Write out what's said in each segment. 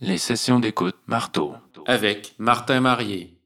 Les sessions d'écoute marteau. avec Martin Marié.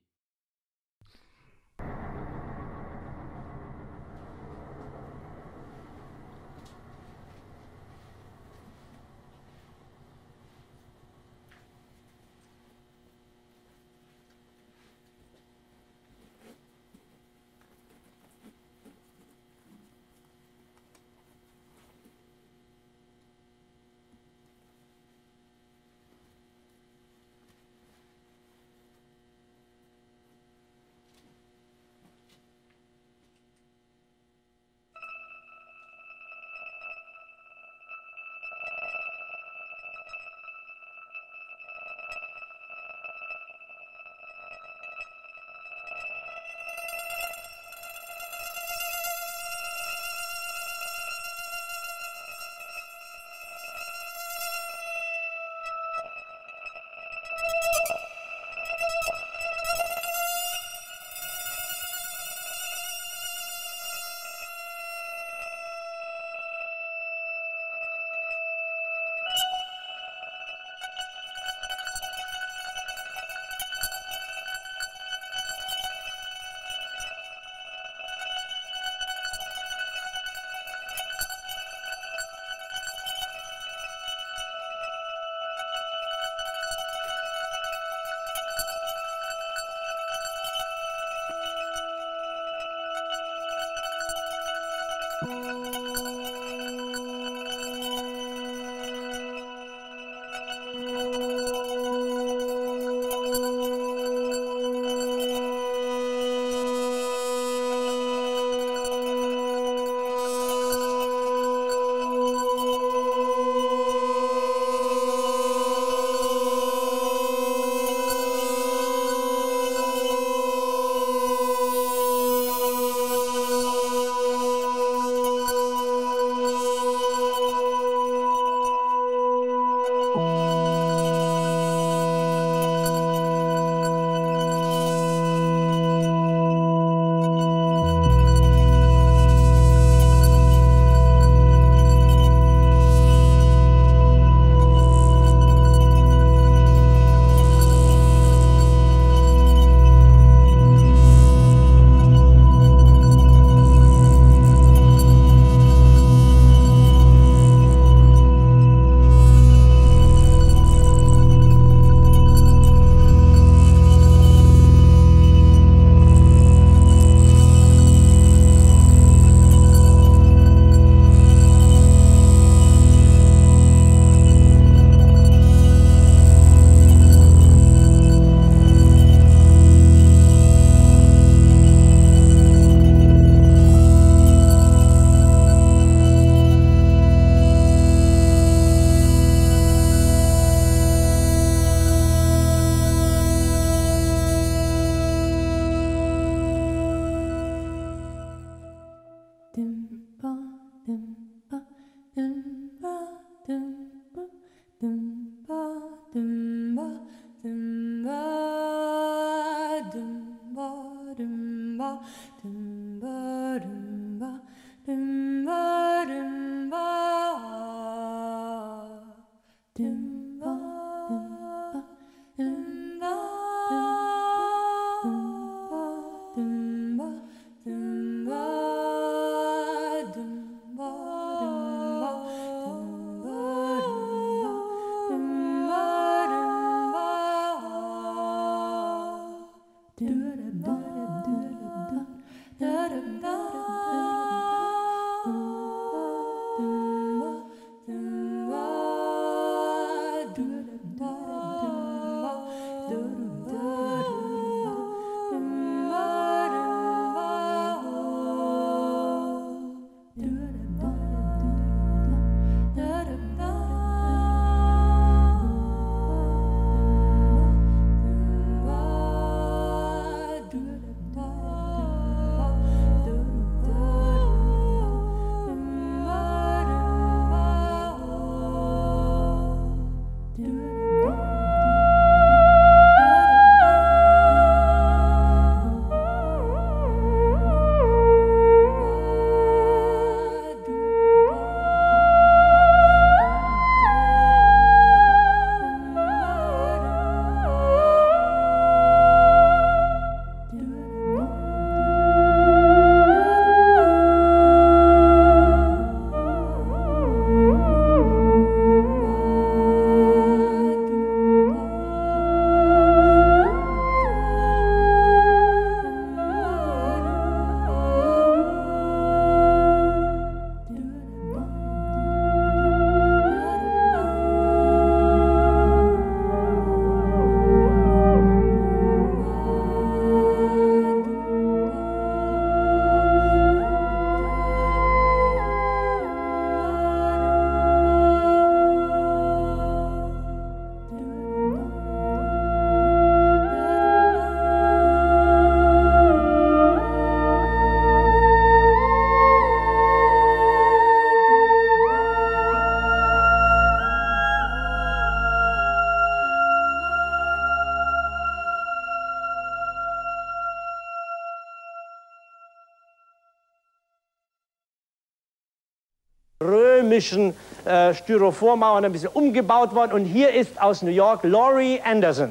Römischen äh, Styropormauern ein bisschen umgebaut worden. Und hier ist aus New York Laurie Anderson.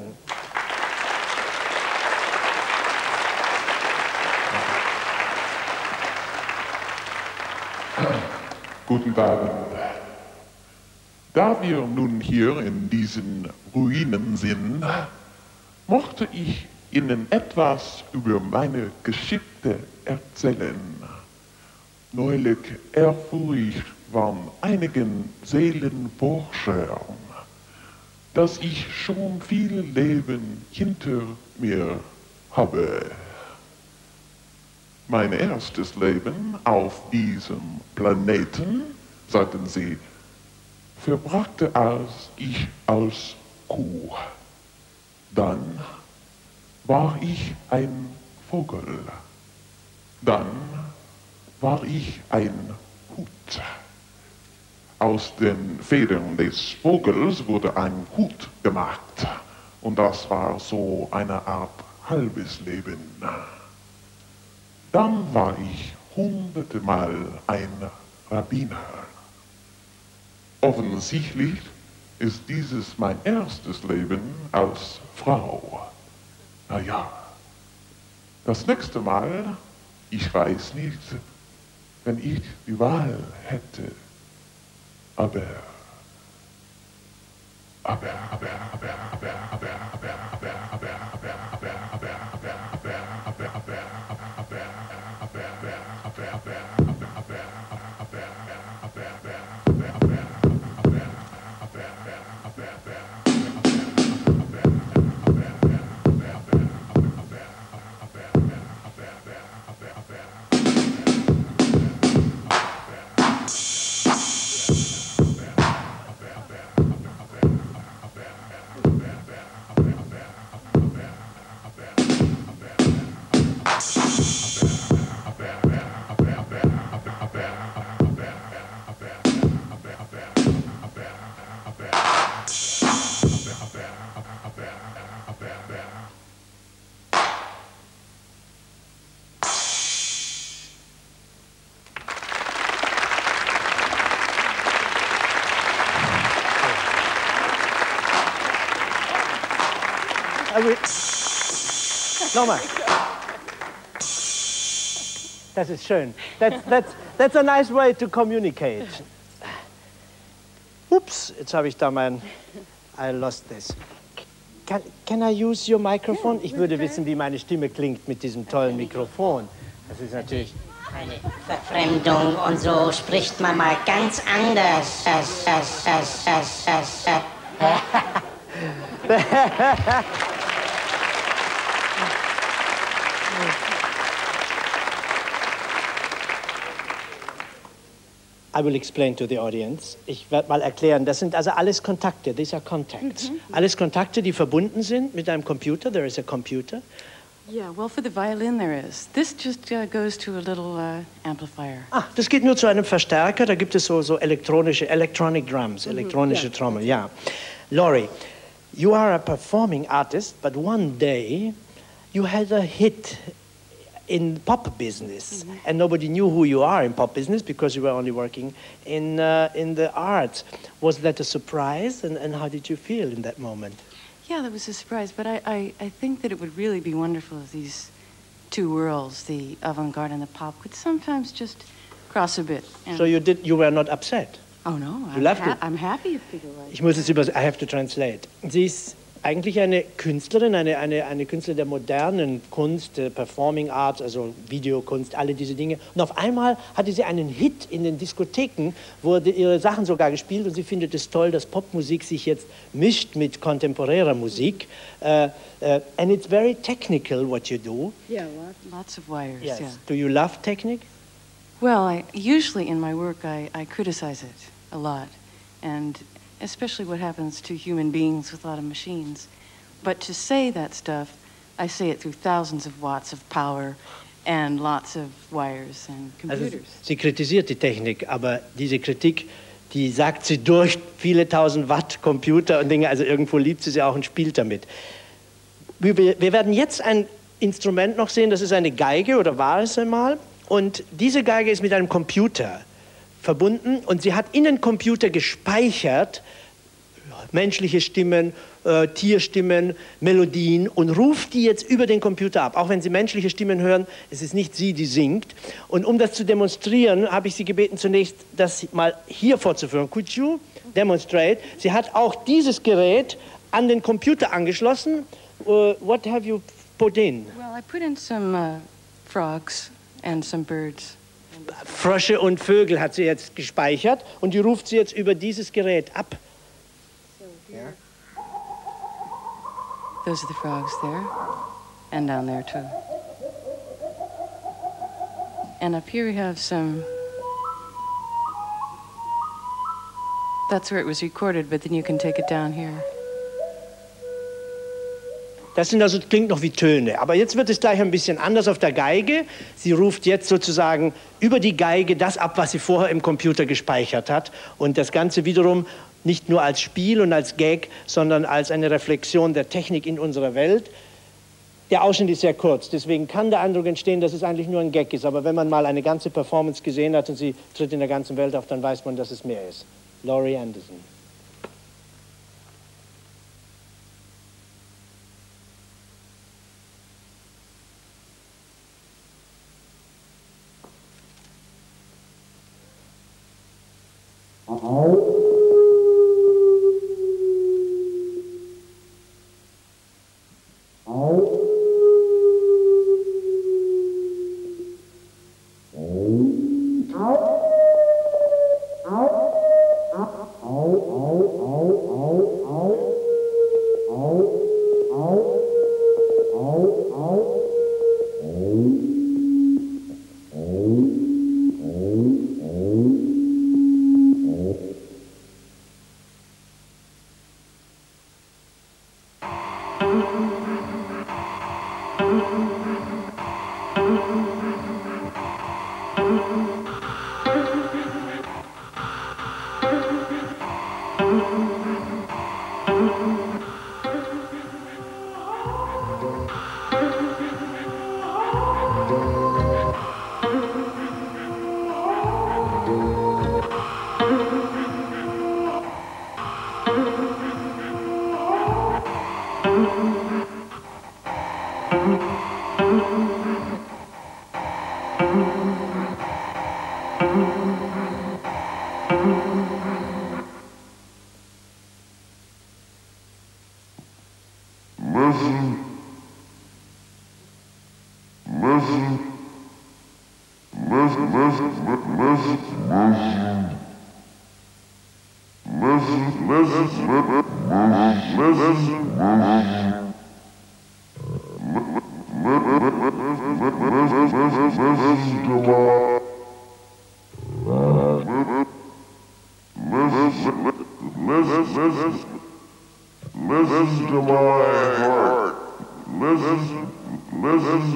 Guten Abend. Da wir nun hier in diesen Ruinen sind, mochte ich Ihnen etwas über meine Geschichte erzählen. Neulich erfuhr ich von einigen Seelenforschern, dass ich schon viel Leben hinter mir habe. Mein erstes Leben auf diesem Planeten, sagten sie, verbrachte als ich als Kuh. Dann war ich ein Vogel. Dann war ich ein Hut. Aus den Federn des Vogels wurde ein Hut gemacht. Und das war so eine Art halbes Leben. Dann war ich hunderte Mal ein Rabbiner. Offensichtlich ist dieses mein erstes Leben als Frau. Na ja, das nächste Mal, ich weiß nicht, wenn ich die Wahl hätte, aber, aber, aber, aber, aber, aber, aber, aber, aber, Also, nochmal. Das ist schön. That's, that's, that's a nice way to communicate. Ups, jetzt habe ich da mein... I lost this. Can, can I use your microphone? Ich würde wissen, wie meine Stimme klingt mit diesem tollen Mikrofon. Das ist natürlich... Eine Verfremdung und so spricht man mal ganz anders. Das, das, das, das, das, das. I will explain to the audience. Ich werde mal erklären, das sind also alles Kontakte, these are contacts. Alles Kontakte, die verbunden sind mit einem Computer, there is a computer. Yeah, well, for the violin there is. This just uh, goes to a little uh, amplifier. Ah, das geht nur zu einem Verstärker, da gibt es so, so elektronische, electronic drums, elektronische ja. Trommel, ja. Laurie, you are a performing artist, but one day you had a hit in pop business, and nobody knew who you are in pop business because you were only working in, uh, in the arts. Was that a surprise, and, and how did you feel in that moment? Yeah, that was a surprise, but I, I, I think that it would really be wonderful if these two worlds, the avant-garde and the pop, could sometimes just cross a bit. So you, did, you were not upset? oh no, you I'm, loved ha- it. I'm happy if people like Ich muss es über, I have to translate. Ist eigentlich eine Künstlerin, eine, eine, eine Künstlerin der modernen Kunst, der Performing Arts, also Videokunst, alle diese Dinge. Und auf einmal hatte sie einen Hit in den Diskotheken, wurde ihre Sachen sogar gespielt und sie findet es toll, dass Popmusik sich jetzt mischt mit kontemporärer Musik. Uh, uh, and it's very technical what you do. Yeah, lots of wires. Yes. Yeah. Do you love technique? Well, I, usually in my work, I, I criticize it a lot, and especially what happens to human beings with a lot of machines. But to say that stuff, I say it through thousands of watts of power and lots of wires and Also computers. sie kritisiert die Technik, aber diese Kritik, die sagt sie durch viele tausend Watt Computer und Dinge, also irgendwo liebt sie sie auch und spielt damit. Wir wir werden jetzt ein Instrument noch sehen, das ist eine Geige oder war es einmal. Und diese Geige ist mit einem Computer verbunden und sie hat in den Computer gespeichert menschliche Stimmen, äh, Tierstimmen, Melodien und ruft die jetzt über den Computer ab. Auch wenn Sie menschliche Stimmen hören, es ist nicht sie, die singt. Und um das zu demonstrieren, habe ich Sie gebeten, zunächst das mal hier vorzuführen. Could you demonstrate? Sie hat auch dieses Gerät an den Computer angeschlossen. Uh, what have you put in? Well, I put in some uh, frogs and some birds. Frösche und Vögel hat sie jetzt gespeichert und die ruft sie jetzt über dieses Gerät ab. Yeah. Those are the frogs there, and down there too. And up here we have some. That's where it was recorded, but then you can take it down here. Das sind also, klingt noch wie Töne. Aber jetzt wird es gleich ein bisschen anders auf der Geige. Sie ruft jetzt sozusagen über die Geige das ab, was sie vorher im Computer gespeichert hat. Und das Ganze wiederum nicht nur als Spiel und als Gag, sondern als eine Reflexion der Technik in unserer Welt. Der Ausschnitt ist sehr kurz, deswegen kann der Eindruck entstehen, dass es eigentlich nur ein Gag ist. Aber wenn man mal eine ganze Performance gesehen hat und sie tritt in der ganzen Welt auf, dann weiß man, dass es mehr ist. Laurie Anderson. mal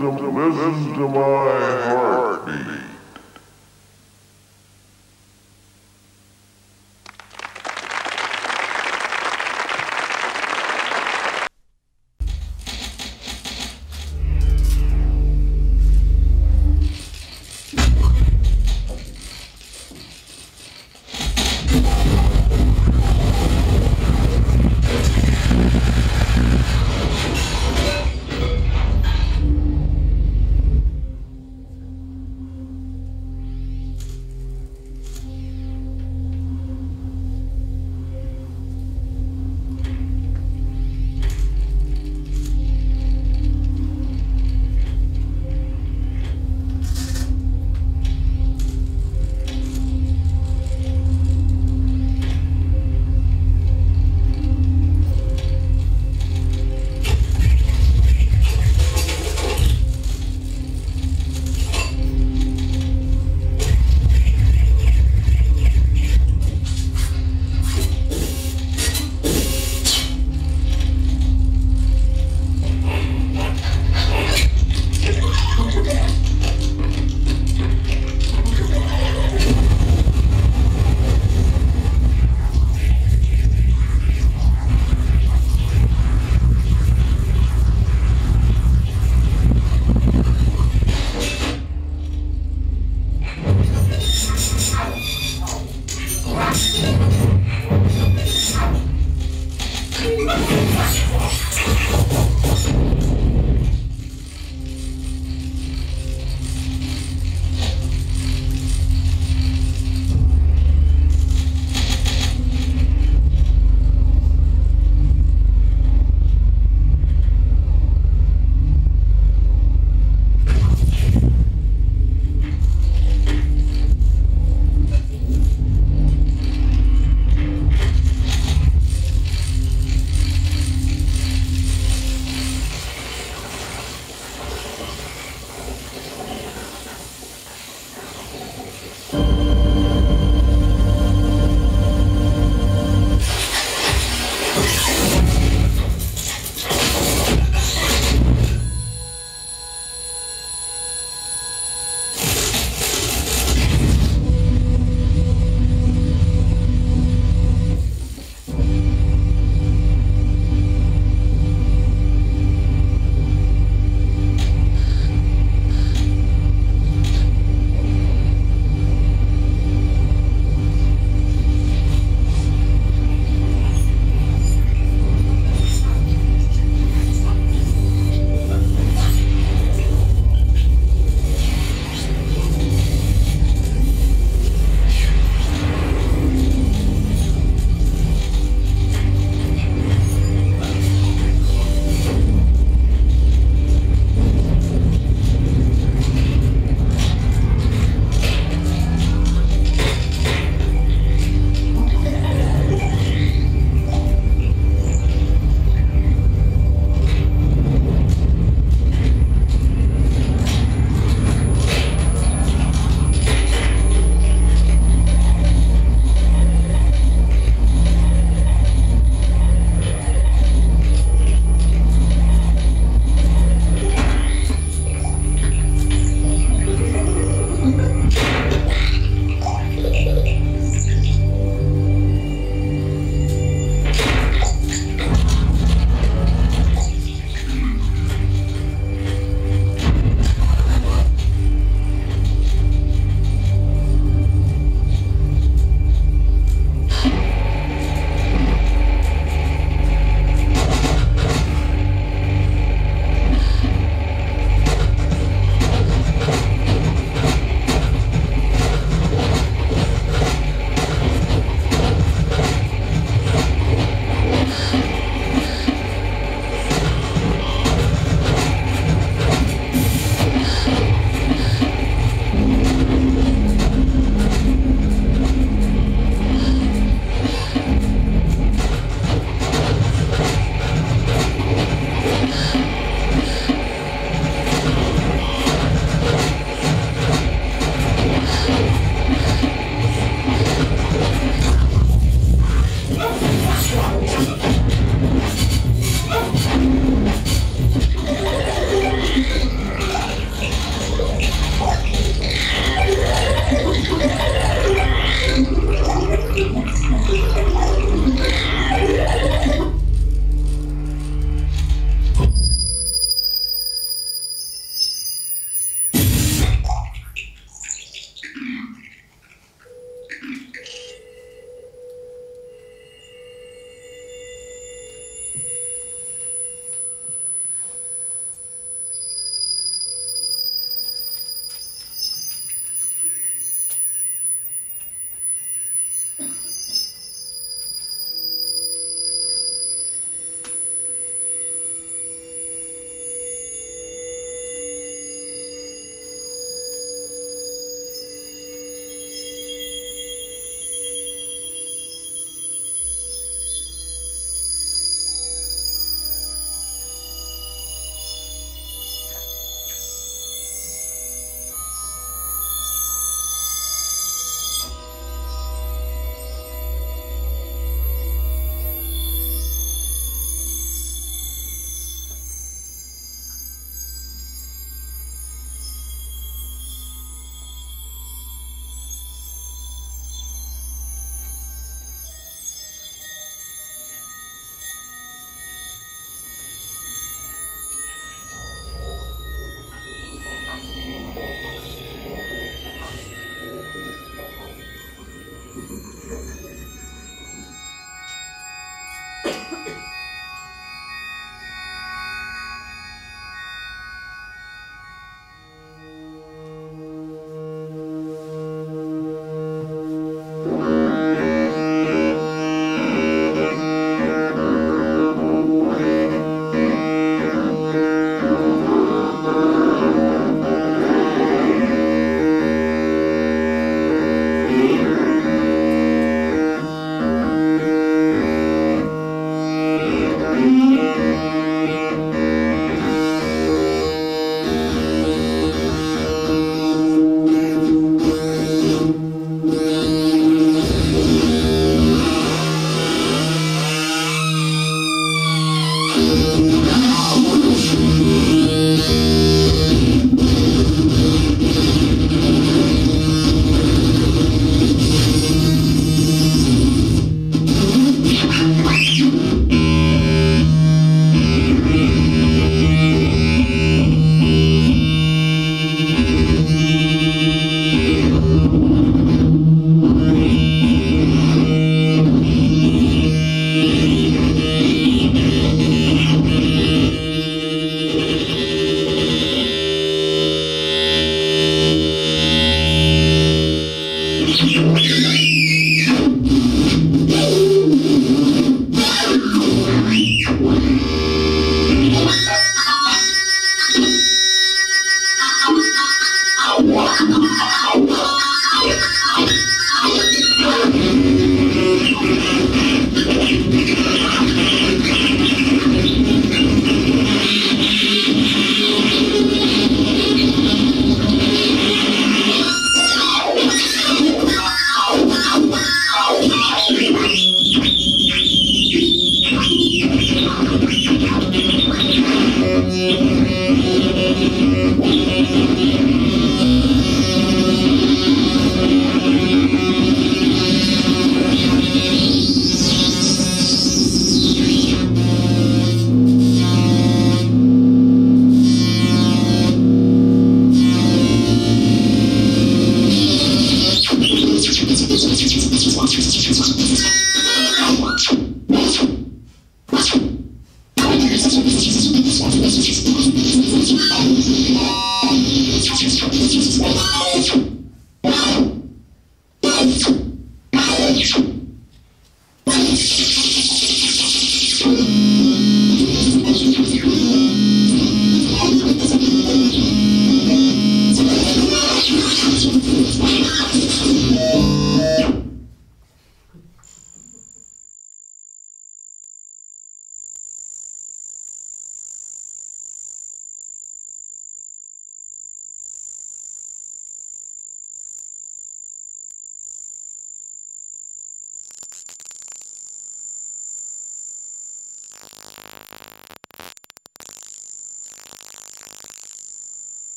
wisdom, listen to my heartbeat.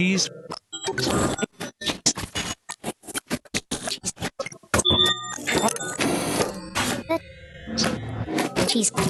Cheese. Cheese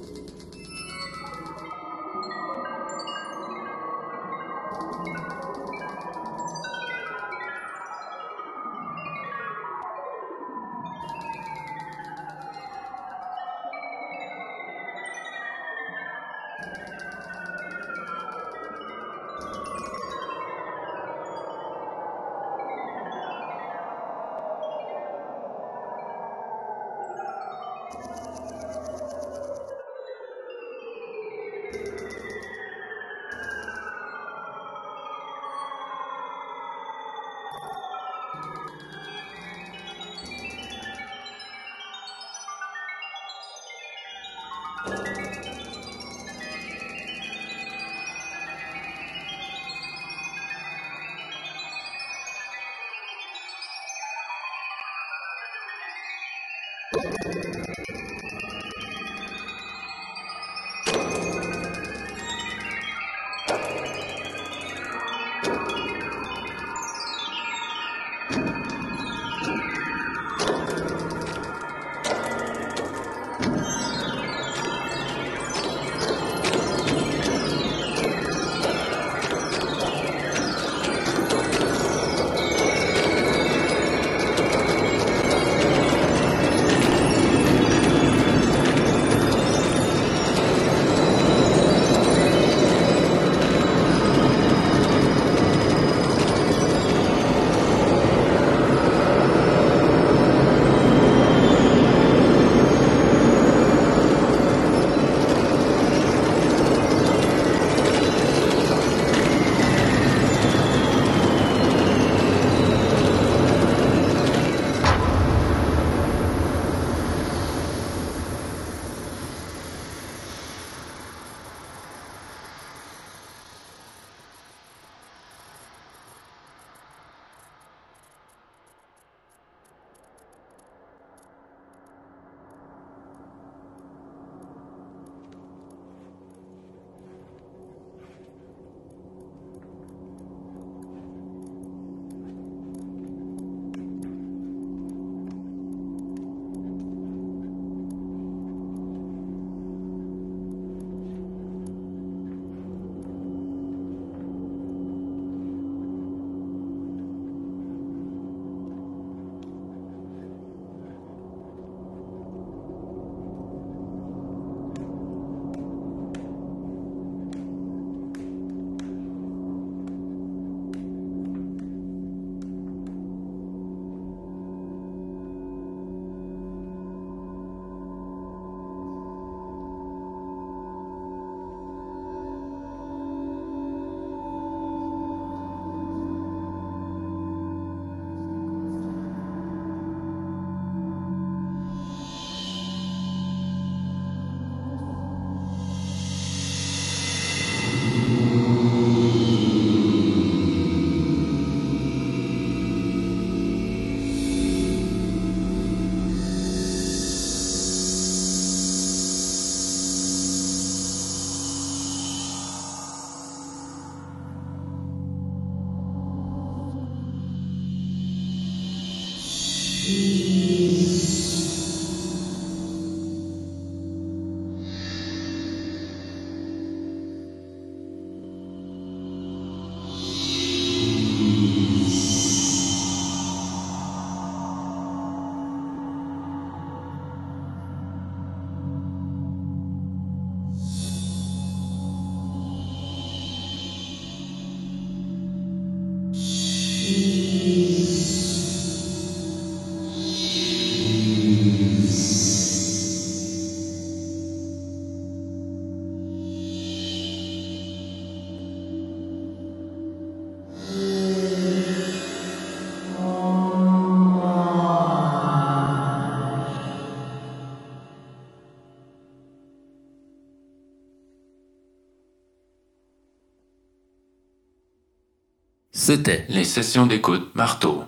Les sessions d'écoute marteau.